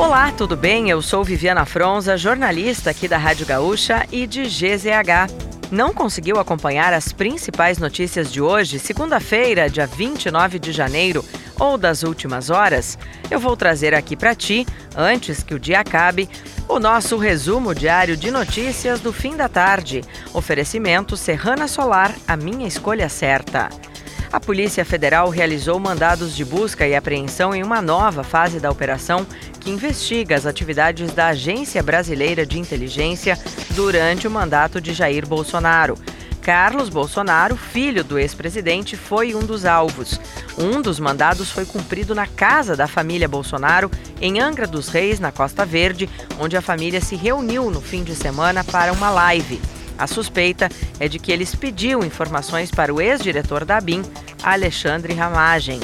Olá, tudo bem? Eu sou Viviana Fronza, jornalista aqui da Rádio Gaúcha e de GZH. Não conseguiu acompanhar as principais notícias de hoje, segunda-feira, dia 29 de janeiro, ou das últimas horas? Eu vou trazer aqui para ti, antes que o dia acabe, o nosso resumo diário de notícias do fim da tarde. Oferecimento Serrana Solar, a minha escolha certa. A Polícia Federal realizou mandados de busca e apreensão em uma nova fase da operação que investiga as atividades da Agência Brasileira de Inteligência durante o mandato de Jair Bolsonaro. Carlos Bolsonaro, filho do ex-presidente, foi um dos alvos. Um dos mandados foi cumprido na casa da família Bolsonaro, em Angra dos Reis, na Costa Verde, onde a família se reuniu no fim de semana para uma live. A suspeita é de que eles pediu informações para o ex-diretor da BIM, Alexandre Ramagem.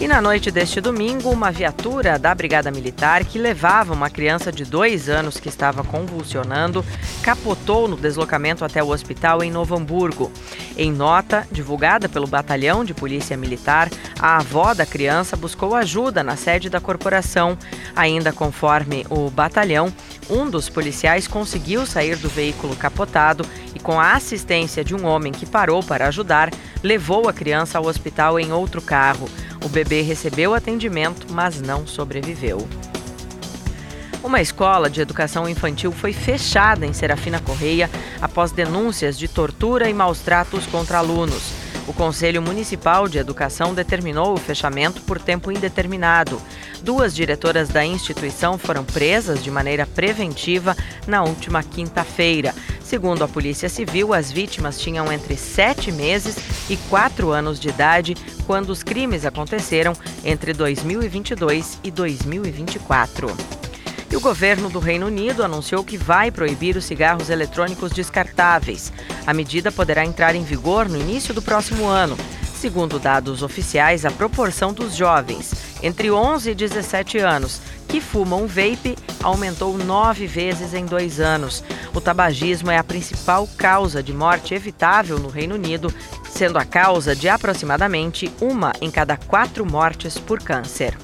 E na noite deste domingo, uma viatura da Brigada Militar que levava uma criança de dois anos que estava convulsionando capotou no deslocamento até o hospital em Novo Hamburgo. Em nota divulgada pelo Batalhão de Polícia Militar, a avó da criança buscou ajuda na sede da corporação. Ainda conforme o batalhão, um dos policiais conseguiu sair do veículo capotado e, com a assistência de um homem que parou para ajudar, levou a criança ao hospital em outro carro. O bebê recebeu atendimento, mas não sobreviveu. Uma escola de educação infantil foi fechada em Serafina Correia após denúncias de tortura e maus tratos contra alunos. O Conselho Municipal de Educação determinou o fechamento por tempo indeterminado. Duas diretoras da instituição foram presas de maneira preventiva na última quinta-feira. Segundo a Polícia Civil, as vítimas tinham entre sete meses e quatro anos de idade quando os crimes aconteceram entre 2022 e 2024. E o governo do Reino Unido anunciou que vai proibir os cigarros eletrônicos descartáveis. A medida poderá entrar em vigor no início do próximo ano. Segundo dados oficiais, a proporção dos jovens entre 11 e 17 anos que fumam vape aumentou nove vezes em dois anos. O tabagismo é a principal causa de morte evitável no Reino Unido, sendo a causa de aproximadamente uma em cada quatro mortes por câncer.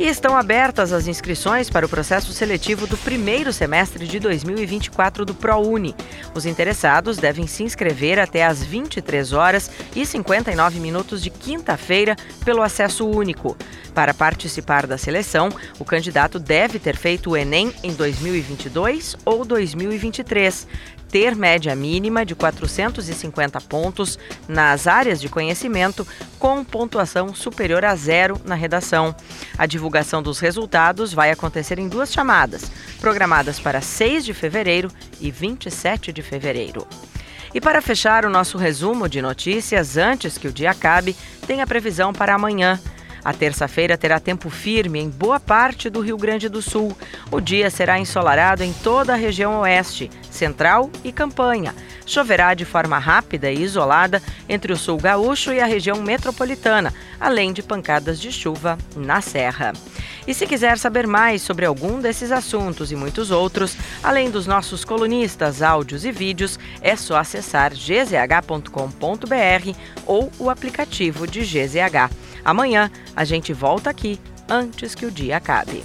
E estão abertas as inscrições para o processo seletivo do primeiro semestre de 2024 do ProUni. Os interessados devem se inscrever até às 23 horas e 59 minutos de quinta-feira pelo acesso único. Para participar da seleção, o candidato deve ter feito o Enem em 2022 ou 2023, ter média mínima de 450 pontos nas áreas de conhecimento, com pontuação superior a zero na redação. A divulgação dos resultados vai acontecer em duas chamadas, programadas para 6 de fevereiro e 27 de fevereiro. E para fechar o nosso resumo de notícias antes que o dia acabe, tem a previsão para amanhã. A terça-feira terá tempo firme em boa parte do Rio Grande do Sul. O dia será ensolarado em toda a região oeste, central e campanha. Choverá de forma rápida e isolada entre o sul gaúcho e a região metropolitana, além de pancadas de chuva na serra. E se quiser saber mais sobre algum desses assuntos e muitos outros, além dos nossos colunistas, áudios e vídeos, é só acessar gzh.com.br ou o aplicativo de GZH. Amanhã a gente volta aqui antes que o dia acabe.